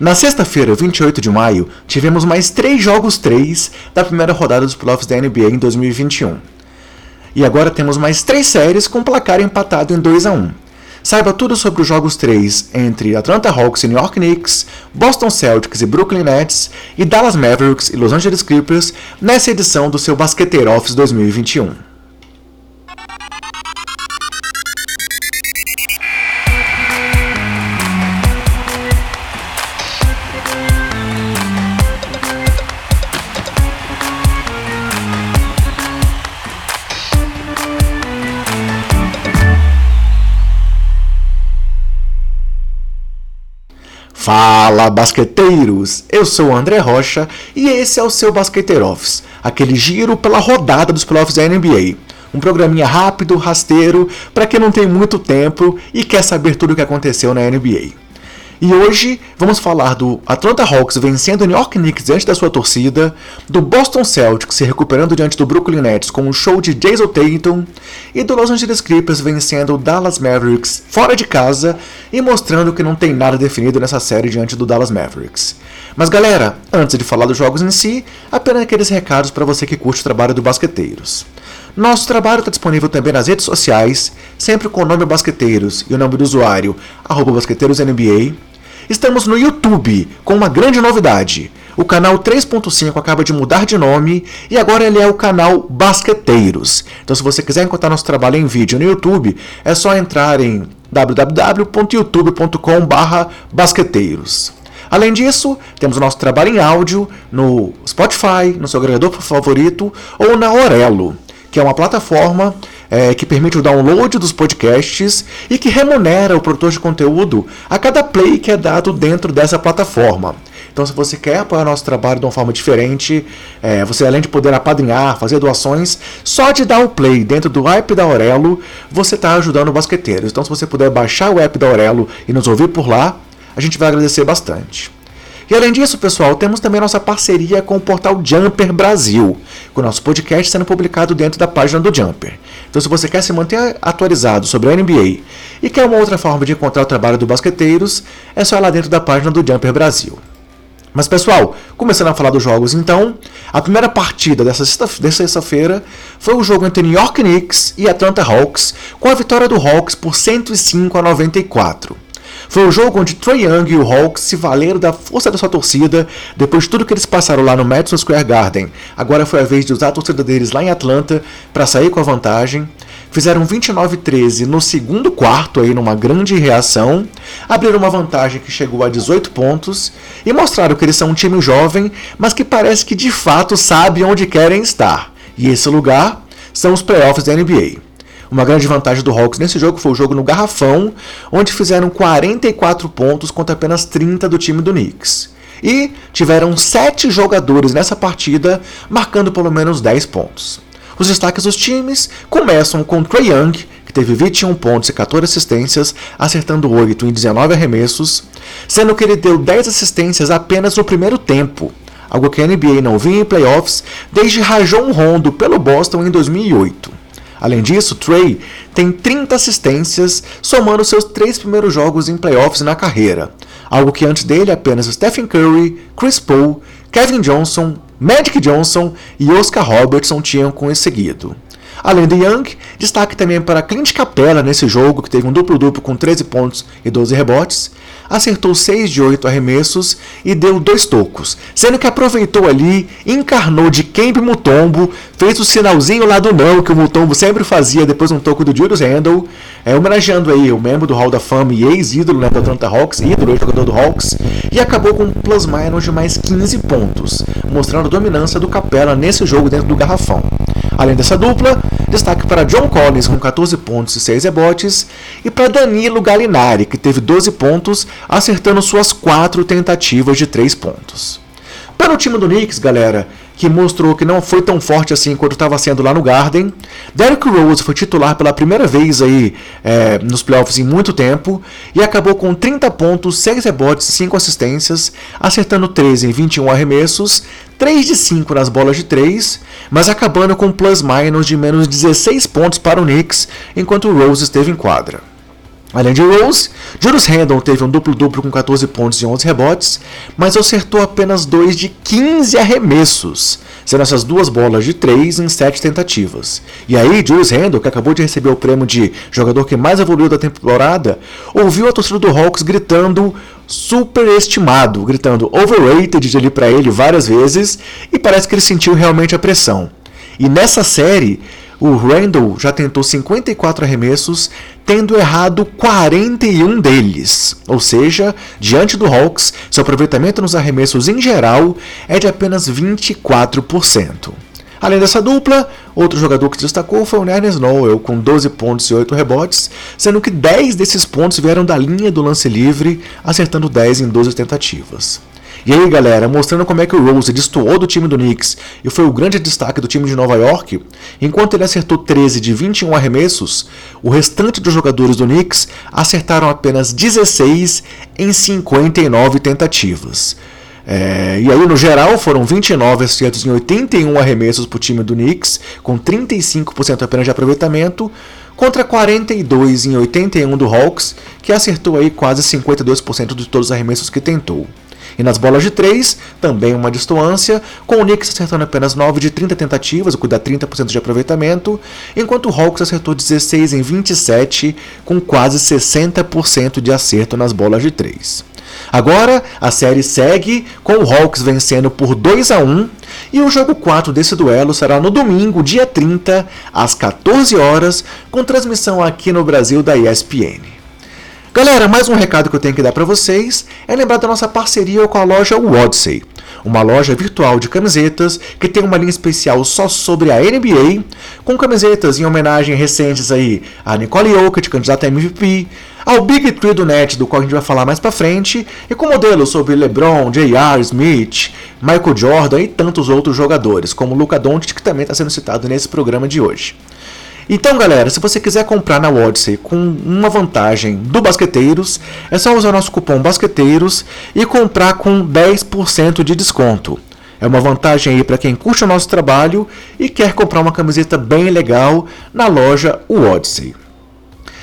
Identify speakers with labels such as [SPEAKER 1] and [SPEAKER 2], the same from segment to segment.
[SPEAKER 1] Na sexta-feira, 28 de maio, tivemos mais três jogos 3 da primeira rodada dos playoffs da NBA em 2021. E agora temos mais três séries com placar empatado em 2 a 1. Saiba tudo sobre os jogos 3 entre Atlanta Hawks e New York Knicks, Boston Celtics e Brooklyn Nets e Dallas Mavericks e Los Angeles Clippers nessa edição do seu Basqueteiro Office 2021. Fala basqueteiros! Eu sou o André Rocha e esse é o seu Basqueteiro Office, aquele giro pela rodada dos playoffs da NBA. Um programinha rápido, rasteiro, para quem não tem muito tempo e quer saber tudo o que aconteceu na NBA. E hoje vamos falar do Atlanta Hawks vencendo o New York Knicks diante da sua torcida, do Boston Celtics se recuperando diante do Brooklyn Nets com um show de Jason Tatum e do Los Angeles Clippers vencendo o Dallas Mavericks fora de casa e mostrando que não tem nada definido nessa série diante do Dallas Mavericks. Mas galera, antes de falar dos jogos em si, apenas aqueles recados para você que curte o trabalho do Basqueteiros. Nosso trabalho está disponível também nas redes sociais, sempre com o nome Basqueteiros e o nome do usuário, arroba BasqueteirosNBA. Estamos no YouTube com uma grande novidade. O canal 3.5 acaba de mudar de nome e agora ele é o canal Basqueteiros. Então, se você quiser encontrar nosso trabalho em vídeo no YouTube, é só entrar em www.youtube.com/basqueteiros. Além disso, temos o nosso trabalho em áudio no Spotify, no seu agregador favorito ou na Orelo, que é uma plataforma é, que permite o download dos podcasts e que remunera o produtor de conteúdo a cada play que é dado dentro dessa plataforma. Então, se você quer apoiar nosso trabalho de uma forma diferente, é, você além de poder apadrinhar, fazer doações, só de dar o play dentro do app da Aurelo, você está ajudando o basqueteiro. Então, se você puder baixar o app da Aurelo e nos ouvir por lá, a gente vai agradecer bastante. E além disso, pessoal, temos também nossa parceria com o portal Jumper Brasil, com o nosso podcast sendo publicado dentro da página do Jumper. Então, se você quer se manter atualizado sobre a NBA e quer uma outra forma de encontrar o trabalho do Basqueteiros, é só ir lá dentro da página do Jumper Brasil. Mas pessoal, começando a falar dos jogos então, a primeira partida dessa sexta-feira foi o jogo entre New York Knicks e Atlanta Hawks, com a vitória do Hawks por 105 a 94. Foi o jogo onde Trey Young e o Hawks se valeram da força da sua torcida depois de tudo que eles passaram lá no Madison Square Garden. Agora foi a vez de usar a torcida deles lá em Atlanta para sair com a vantagem. Fizeram 29-13 no segundo quarto, aí numa grande reação, abriram uma vantagem que chegou a 18 pontos e mostraram que eles são um time jovem, mas que parece que de fato sabe onde querem estar. E esse lugar são os playoffs da NBA. Uma grande vantagem do Hawks nesse jogo foi o jogo no Garrafão, onde fizeram 44 pontos contra apenas 30 do time do Knicks. E tiveram 7 jogadores nessa partida marcando pelo menos 10 pontos. Os destaques dos times começam com Trey Young, que teve 21 pontos e 14 assistências, acertando 8 em 19 arremessos, sendo que ele deu 10 assistências apenas no primeiro tempo, algo que a NBA não vinha em playoffs desde Rajon Rondo pelo Boston em 2008. Além disso, Trey tem 30 assistências, somando seus três primeiros jogos em playoffs na carreira, algo que antes dele apenas Stephen Curry, Chris Paul, Kevin Johnson, Magic Johnson e Oscar Robertson tinham conseguido. Além de Young, destaque também para Clint Capella nesse jogo, que teve um duplo-duplo com 13 pontos e 12 rebotes, acertou 6 de 8 arremessos e deu dois tocos, sendo que aproveitou ali, encarnou de Kemp Mutombo, fez o sinalzinho lá do não que o Mutombo sempre fazia depois de um toco do Julius Randle, é, homenageando aí o membro do Hall da Fama e ex-ídolo né, do Atlanta Hawks, ídolo jogador do Hawks, e acabou com um plus-minus de mais 15 pontos, mostrando a dominância do Capela nesse jogo dentro do garrafão. Além dessa dupla, destaque para John Collins com 14 pontos e 6 rebotes e para Danilo Gallinari, que teve 12 pontos, acertando suas 4 tentativas de 3 pontos. Para o time do Knicks, galera, que mostrou que não foi tão forte assim quanto estava sendo lá no Garden. Derrick Rose foi titular pela primeira vez aí é, nos playoffs em muito tempo e acabou com 30 pontos, 6 rebotes e 5 assistências, acertando 13 em 21 arremessos, 3 de 5 nas bolas de 3, mas acabando com plus-minus de menos 16 pontos para o Knicks enquanto Rose esteve em quadra. Além de Rose, Julius Randle teve um duplo-duplo com 14 pontos e 11 rebotes, mas acertou apenas 2 de 15 arremessos, sendo essas duas bolas de 3 em 7 tentativas. E aí, Julius Randle, que acabou de receber o prêmio de jogador que mais evoluiu da temporada, ouviu a torcida do Hawks gritando superestimado, gritando overrated ali para ele várias vezes, e parece que ele sentiu realmente a pressão. E nessa série, o Randall já tentou 54 arremessos, tendo errado 41 deles. Ou seja, diante do Hawks, seu aproveitamento nos arremessos em geral é de apenas 24%. Além dessa dupla, outro jogador que destacou foi o Nernes Noel, com 12 pontos e 8 rebotes, sendo que 10 desses pontos vieram da linha do lance livre, acertando 10 em 12 tentativas. E aí, galera, mostrando como é que o Rose destoou do time do Knicks e foi o grande destaque do time de Nova York, enquanto ele acertou 13 de 21 arremessos, o restante dos jogadores do Knicks acertaram apenas 16 em 59 tentativas. É, e aí, no geral, foram 29 acertos em 81 arremessos para o time do Knicks, com 35% apenas de aproveitamento, contra 42 em 81 do Hawks, que acertou aí quase 52% de todos os arremessos que tentou. E nas bolas de 3, também uma distoância, com o Knicks acertando apenas 9 de 30 tentativas, o que dá 30% de aproveitamento, enquanto o Hawks acertou 16 em 27, com quase 60% de acerto nas bolas de 3. Agora, a série segue com o Hawks vencendo por 2 a 1 e o jogo 4 desse duelo será no domingo, dia 30, às 14 horas, com transmissão aqui no Brasil da ESPN. Galera, mais um recado que eu tenho que dar para vocês é lembrar da nossa parceria com a loja Wodsey, uma loja virtual de camisetas que tem uma linha especial só sobre a NBA, com camisetas em homenagem recentes aí a Nicole Jokic, candidata a MVP, ao Big Tree do Net, do qual a gente vai falar mais para frente, e com modelos sobre LeBron, J.R. Smith, Michael Jordan e tantos outros jogadores, como Luca Doncic, que também está sendo citado nesse programa de hoje. Então, galera, se você quiser comprar na Odyssey com uma vantagem do Basqueteiros, é só usar nosso cupom Basqueteiros e comprar com 10% de desconto. É uma vantagem aí para quem curte o nosso trabalho e quer comprar uma camiseta bem legal na loja Odyssey.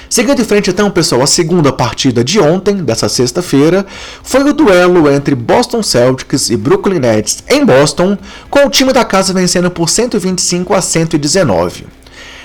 [SPEAKER 1] Seguindo em frente então, pessoal, a segunda partida de ontem, dessa sexta-feira, foi o duelo entre Boston Celtics e Brooklyn Nets em Boston, com o time da casa vencendo por 125 a 119.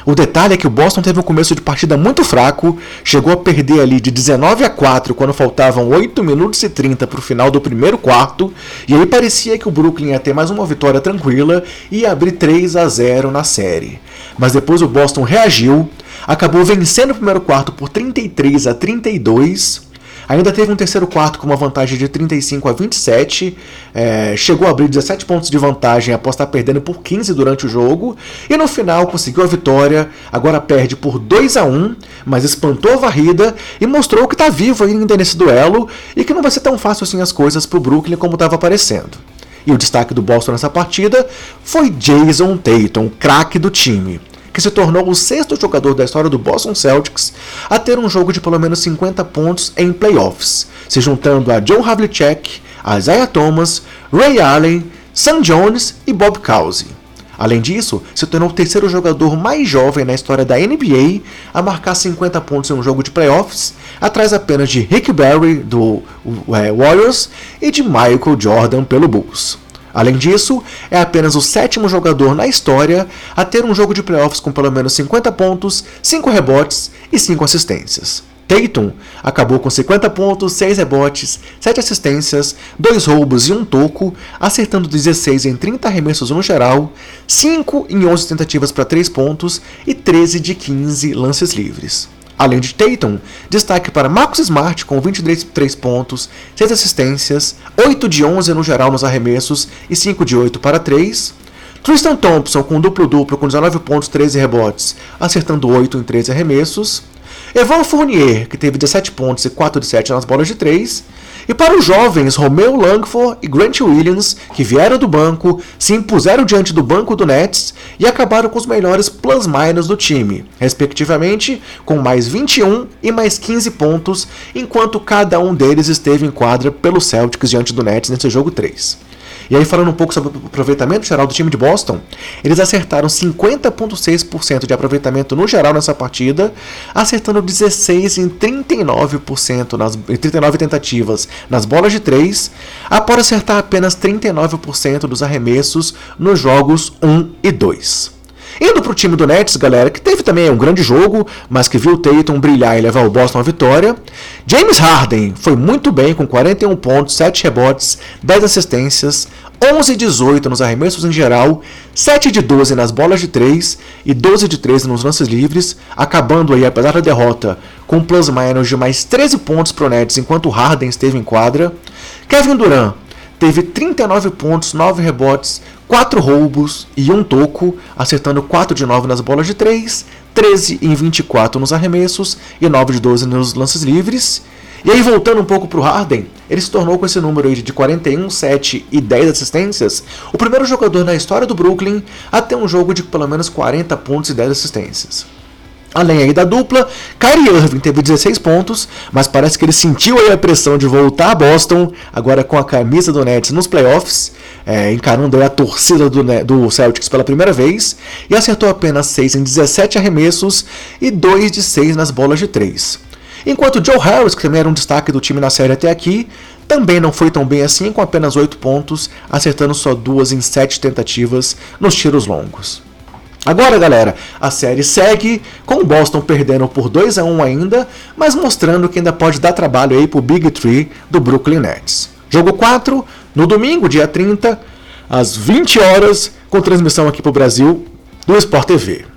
[SPEAKER 1] O detalhe é que o Boston teve um começo de partida muito fraco, chegou a perder ali de 19 a 4 quando faltavam 8 minutos e 30 para o final do primeiro quarto, e aí parecia que o Brooklyn ia ter mais uma vitória tranquila e abrir 3 a 0 na série. Mas depois o Boston reagiu, acabou vencendo o primeiro quarto por 33 a 32 Ainda teve um terceiro quarto com uma vantagem de 35 a 27, é, chegou a abrir 17 pontos de vantagem após estar perdendo por 15 durante o jogo, e no final conseguiu a vitória, agora perde por 2 a 1 mas espantou a varrida e mostrou que está vivo ainda nesse duelo e que não vai ser tão fácil assim as coisas para o Brooklyn como estava parecendo. E o destaque do Boston nessa partida foi Jason Tatum, craque do time que se tornou o sexto jogador da história do Boston Celtics a ter um jogo de pelo menos 50 pontos em playoffs, se juntando a John Havlicek, Isaiah Thomas, Ray Allen, Sam Jones e Bob Cousy. Além disso, se tornou o terceiro jogador mais jovem na história da NBA a marcar 50 pontos em um jogo de playoffs, atrás apenas de Rick Barry do é, Warriors e de Michael Jordan pelo Bulls. Além disso, é apenas o sétimo jogador na história a ter um jogo de playoffs com pelo menos 50 pontos, 5 rebotes e 5 assistências. Tatum acabou com 50 pontos, 6 rebotes, 7 assistências, 2 roubos e um toco, acertando 16 em 30 arremessos no geral, 5 em 11 tentativas para 3 pontos e 13 de 15 lances livres. Além de Tatum, destaque para Marcus Smart com 23 pontos, 6 assistências, 8 de 11 no geral nos arremessos e 5 de 8 para 3. Tristan Thompson com duplo-duplo com 19 pontos, 13 rebotes, acertando 8 em 13 arremessos. Evan Fournier, que teve 17 pontos e 4 de 7 nas bolas de 3. E para os jovens Romeo Langford e Grant Williams, que vieram do banco, se impuseram diante do banco do Nets e acabaram com os melhores plus-minus do time, respectivamente com mais 21 e mais 15 pontos, enquanto cada um deles esteve em quadra pelo Celtics diante do Nets nesse jogo 3. E aí, falando um pouco sobre o aproveitamento geral do time de Boston, eles acertaram 50,6% de aproveitamento no geral nessa partida, acertando 16 em 39% nas em 39 tentativas nas bolas de 3, após acertar apenas 39% dos arremessos nos jogos 1 e 2. Indo para o time do Nets, galera, que teve também um grande jogo, mas que viu o Tatum brilhar e levar o Boston à vitória. James Harden foi muito bem com 41 pontos, 7 rebotes, 10 assistências, 11 de 18 nos arremessos em geral, 7 de 12 nas bolas de 3 e 12 de 13 nos lances livres, acabando aí, apesar da derrota, com um plus-minus de mais 13 pontos para o Nets enquanto Harden esteve em quadra. Kevin Durant teve 39 pontos, 9 rebotes, 4 roubos e um toco, acertando 4 de 9 nas bolas de 3, 13 em 24 nos arremessos e 9 de 12 nos lances livres. E aí, voltando um pouco para o Harden, ele se tornou com esse número aí de 41, 7 e 10 assistências, o primeiro jogador na história do Brooklyn a ter um jogo de pelo menos 40 pontos e 10 assistências. Além aí da dupla, Kyrie Irving teve 16 pontos, mas parece que ele sentiu aí a pressão de voltar a Boston, agora com a camisa do Nets nos playoffs, é, encarando a torcida do, do, Celtics pela primeira vez, e acertou apenas 6 em 17 arremessos e 2 de 6 nas bolas de 3. Enquanto Joe Harris, que também era um destaque do time na série até aqui, também não foi tão bem assim, com apenas 8 pontos, acertando só 2 em 7 tentativas nos tiros longos. Agora, galera, a série segue com o Boston perdendo por 2 a 1 ainda, mas mostrando que ainda pode dar trabalho aí pro Big Tree do Brooklyn Nets. Jogo 4, no domingo, dia 30, às 20 horas, com transmissão aqui pro Brasil do Sport TV.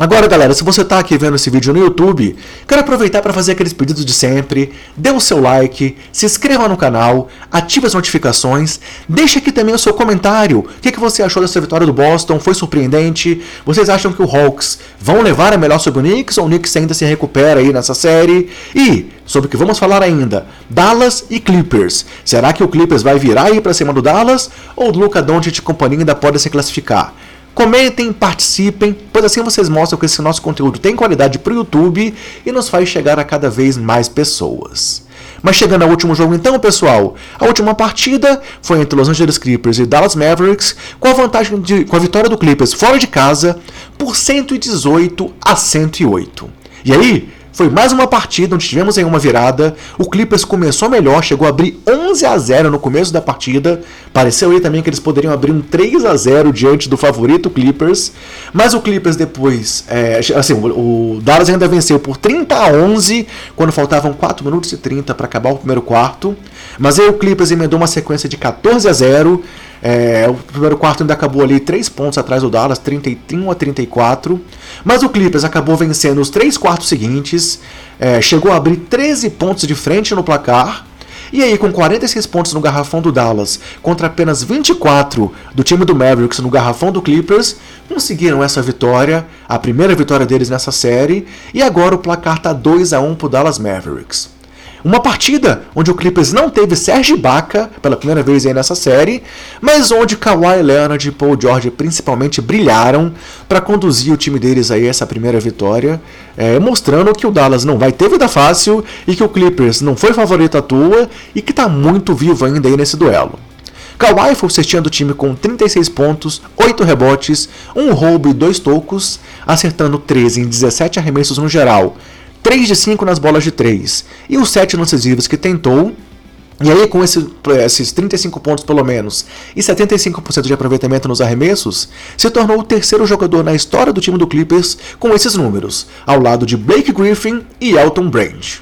[SPEAKER 1] Agora, galera, se você está aqui vendo esse vídeo no YouTube, quero aproveitar para fazer aqueles pedidos de sempre. Dê o seu like, se inscreva no canal, ative as notificações, deixe aqui também o seu comentário. O que, que você achou dessa vitória do Boston? Foi surpreendente? Vocês acham que o Hawks vão levar a melhor sobre o Knicks ou o Knicks ainda se recupera aí nessa série? E, sobre o que vamos falar ainda, Dallas e Clippers. Será que o Clippers vai virar aí para cima do Dallas ou o Luca Doncic e companhia ainda podem se classificar? Comentem, participem, pois assim vocês mostram que esse nosso conteúdo tem qualidade para o YouTube e nos faz chegar a cada vez mais pessoas. Mas chegando ao último jogo então, pessoal, a última partida foi entre Los Angeles Clippers e Dallas Mavericks, com a vantagem de, com a vitória do Clippers fora de casa por 118 a 108. E aí, foi mais uma partida onde tivemos aí uma virada. O Clippers começou melhor, chegou a abrir 11 a 0 no começo da partida. Pareceu aí também que eles poderiam abrir um 3 a 0 diante do favorito Clippers. Mas o Clippers depois, é, assim, o Dallas ainda venceu por 30 a 11 quando faltavam 4 minutos e 30 para acabar o primeiro quarto. Mas aí o Clippers emendou uma sequência de 14 a 0. É, o primeiro quarto ainda acabou ali 3 pontos atrás do Dallas, 31 a 34. Mas o Clippers acabou vencendo os três quartos seguintes, é, chegou a abrir 13 pontos de frente no placar. E aí, com 46 pontos no garrafão do Dallas contra apenas 24 do time do Mavericks no garrafão do Clippers, conseguiram essa vitória, a primeira vitória deles nessa série, e agora o placar está 2 a 1 para o Dallas Mavericks. Uma partida onde o Clippers não teve Serge Ibaka pela primeira vez aí nessa série, mas onde Kawhi Leonard e Paul George principalmente brilharam para conduzir o time deles aí essa primeira vitória, é, mostrando que o Dallas não vai ter vida fácil e que o Clippers não foi favorito à toa e que está muito vivo ainda aí nesse duelo. Kawhi foi o cestinha do time com 36 pontos, 8 rebotes, 1 roubo e 2 tocos, acertando 13 em 17 arremessos no geral, 3 de 5 nas bolas de 3 e os 7 lances livres que tentou. E aí, com esse, esses 35 pontos pelo menos e 75% de aproveitamento nos arremessos, se tornou o terceiro jogador na história do time do Clippers com esses números, ao lado de Blake Griffin e Elton Brand.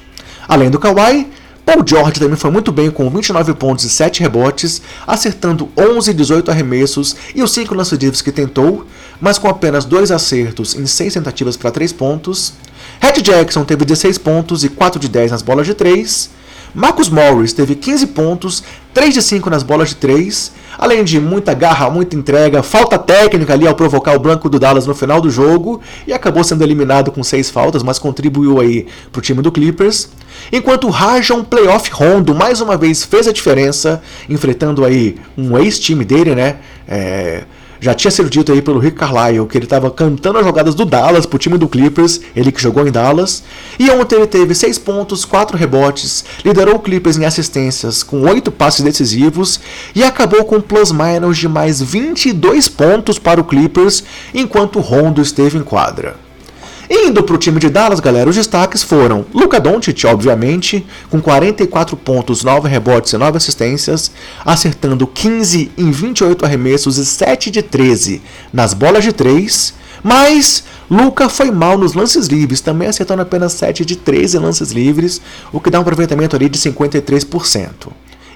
[SPEAKER 1] Além do Kawhi, Paul George também foi muito bem com 29 pontos e 7 rebotes, acertando 11 e 18 arremessos e os 5 lances livres que tentou, mas com apenas 2 acertos em 6 tentativas para 3 pontos. Red Jackson teve 16 pontos e 4 de 10 nas bolas de 3. Marcus Morris teve 15 pontos, 3 de 5 nas bolas de 3, além de muita garra, muita entrega, falta técnica ali ao provocar o branco do Dallas no final do jogo e acabou sendo eliminado com 6 faltas, mas contribuiu aí para o time do Clippers. Enquanto Rajon Playoff Rondo mais uma vez fez a diferença, enfrentando aí um ex-time dele, né? É, já tinha sido dito aí pelo Rick Carlisle que ele estava cantando as jogadas do Dallas pro time do Clippers, ele que jogou em Dallas. E ontem ele teve 6 pontos, 4 rebotes, liderou o Clippers em assistências com 8 passes decisivos e acabou com plus-minus de mais 22 pontos para o Clippers enquanto Rondo esteve em quadra. Indo para o time de Dallas, galera, os destaques foram Luca Doncic, obviamente, com 44 pontos, 9 rebotes e 9 assistências, acertando 15 em 28 arremessos e 7 de 13 nas bolas de 3, mas Luca foi mal nos lances livres, também acertando apenas 7 de 13 lances livres, o que dá um aproveitamento ali de 53%.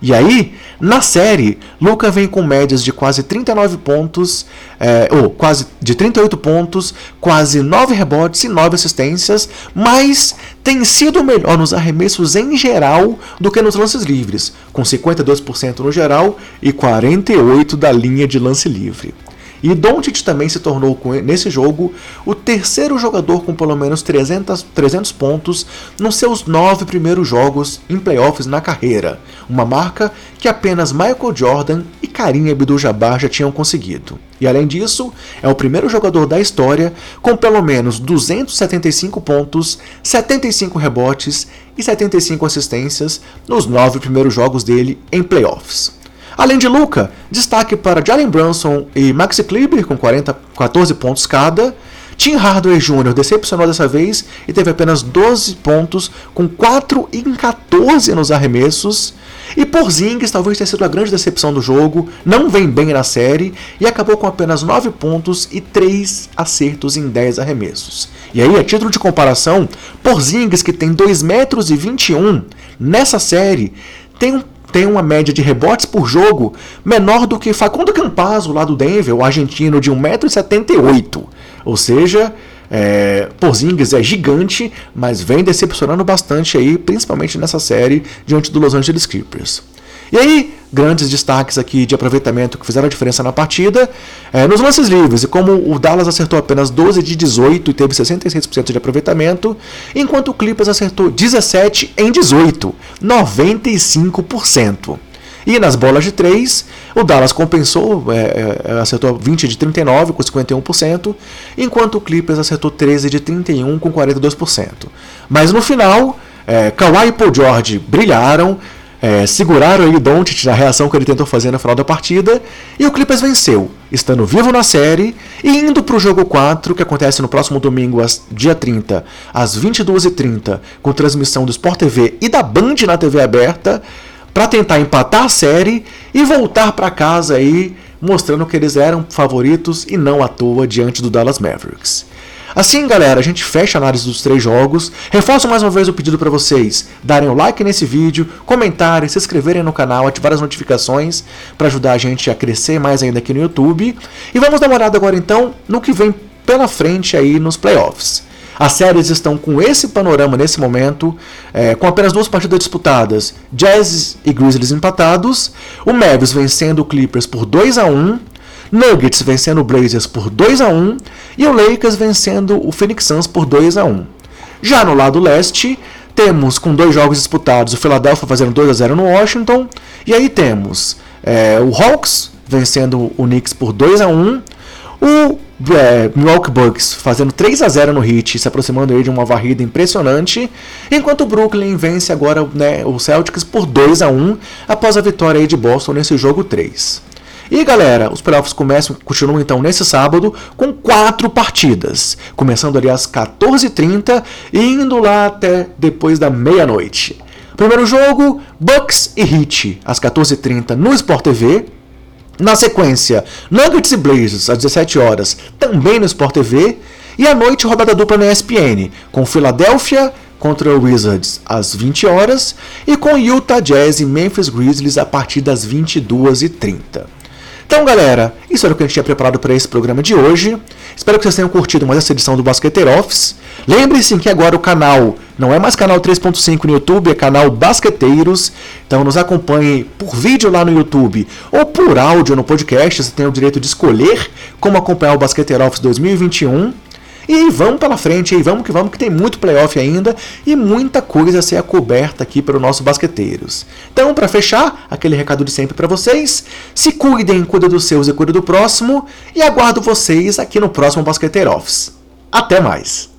[SPEAKER 1] E aí, na série, Luca vem com médias de quase 39 pontos, é, ou quase de 38 pontos, quase 9 rebotes e 9 assistências, mas tem sido melhor nos arremessos em geral do que nos lances livres, com 52% no geral e 48% da linha de lance livre. E Doncic também se tornou, nesse jogo, o terceiro jogador com pelo menos 300, 300 pontos nos seus nove primeiros jogos em playoffs na carreira, uma marca que apenas Michael Jordan e Karim Abdul-Jabbar já tinham conseguido. E além disso, é o primeiro jogador da história com pelo menos 275 pontos, 75 rebotes e 75 assistências nos nove primeiros jogos dele em playoffs. Além de Luca, destaque para Jalen Brunson e Maxi Kleber com 40, 14 pontos cada. Tim Hardaway Jr. decepcionou dessa vez e teve apenas 12 pontos, com 4 em 14 nos arremessos. E Porzingis talvez tenha sido a grande decepção do jogo, não vem bem na série e acabou com apenas 9 pontos e 3 acertos em 10 arremessos. E aí, a título de comparação, Porzingis, que tem 2 metros 21 nessa série, tem um tem uma média de rebotes por jogo menor do que Facundo Campazzo, lá do Denver, o argentino de 1,78m. Ou seja, é, Porzingis é gigante, mas vem decepcionando bastante aí, principalmente nessa série diante do Los Angeles Clippers. E aí, grandes destaques aqui de aproveitamento que fizeram a diferença na partida. É, nos lances livres, e como o Dallas acertou apenas 12 de 18 e teve 66% de aproveitamento, enquanto o Clippers acertou 17 em 18, 95%. E nas bolas de 3, o Dallas compensou, é, é, acertou 20 de 39 com 51%, enquanto o Clippers acertou 13 de 31 com 42%. Mas no final, é, Kawhi e Paul George brilharam, é, seguraram aí o Doncic na reação que ele tentou fazer no final da partida e o Clippers venceu, estando vivo na série e indo para o jogo 4, que acontece no próximo domingo, dia 30, às 22h30, com transmissão do Sport TV e da Band na TV aberta, para tentar empatar a série e voltar para casa aí mostrando que eles eram favoritos e não à toa diante do Dallas Mavericks. Assim, galera, a gente fecha a análise dos três jogos. Reforço mais uma vez o pedido para vocês darem o like nesse vídeo, comentarem, se inscreverem no canal, ativar as notificações para ajudar a gente a crescer mais ainda aqui no YouTube. E vamos dar uma olhada agora então no que vem pela frente aí nos playoffs. As séries estão com esse panorama nesse momento, é, com apenas duas partidas disputadas, Jazz e Grizzlies empatados, o Mavis vencendo o Clippers por 2 a 1 Nuggets vencendo o Blazers por 2 a 1 e o Lakers vencendo o Phoenix Suns por 2 a 1. Já no lado leste, temos com dois jogos disputados o Philadelphia fazendo 2 a 0 no Washington e aí temos é, o Hawks vencendo o Knicks por 2 a 1 o é, Milwaukee Bucks fazendo 3 a 0 no Heat, se aproximando aí de uma varrida impressionante, enquanto o Brooklyn vence agora né, o Celtics por 2 a 1 após a vitória aí de Boston nesse jogo 3. E galera, os playoffs começam, continuam então nesse sábado com quatro partidas, começando ali às 14h30 e indo lá até depois da meia-noite. Primeiro jogo, Bucks e Heat, às 14h30 no Sport TV. Na sequência, Nuggets e Blazers, às 17 horas, também no Sport TV. E à noite, rodada dupla na ESPN, com Philadelphia contra o Wizards às 20 horas e com Utah Jazz e Memphis Grizzlies a partir das 22h30. Então, galera, isso era o que a gente tinha preparado para esse programa de hoje. Espero que vocês tenham curtido mais essa edição do Basqueteiro Office. Lembre-se que agora o canal não é mais canal 3.5 no YouTube, é canal Basqueteiros. Então nos acompanhe por vídeo lá no YouTube ou por áudio no podcast. Você tem o direito de escolher como acompanhar o Basqueteiro Office 2021. E vamos pela frente aí, vamos que vamos, que tem muito playoff ainda e muita coisa a ser coberta aqui pelo nosso basqueteiros. Então, para fechar, aquele recado de sempre para vocês: se cuidem, cuida dos seus e cuida do próximo, e aguardo vocês aqui no próximo Basqueteiro Office. Até mais!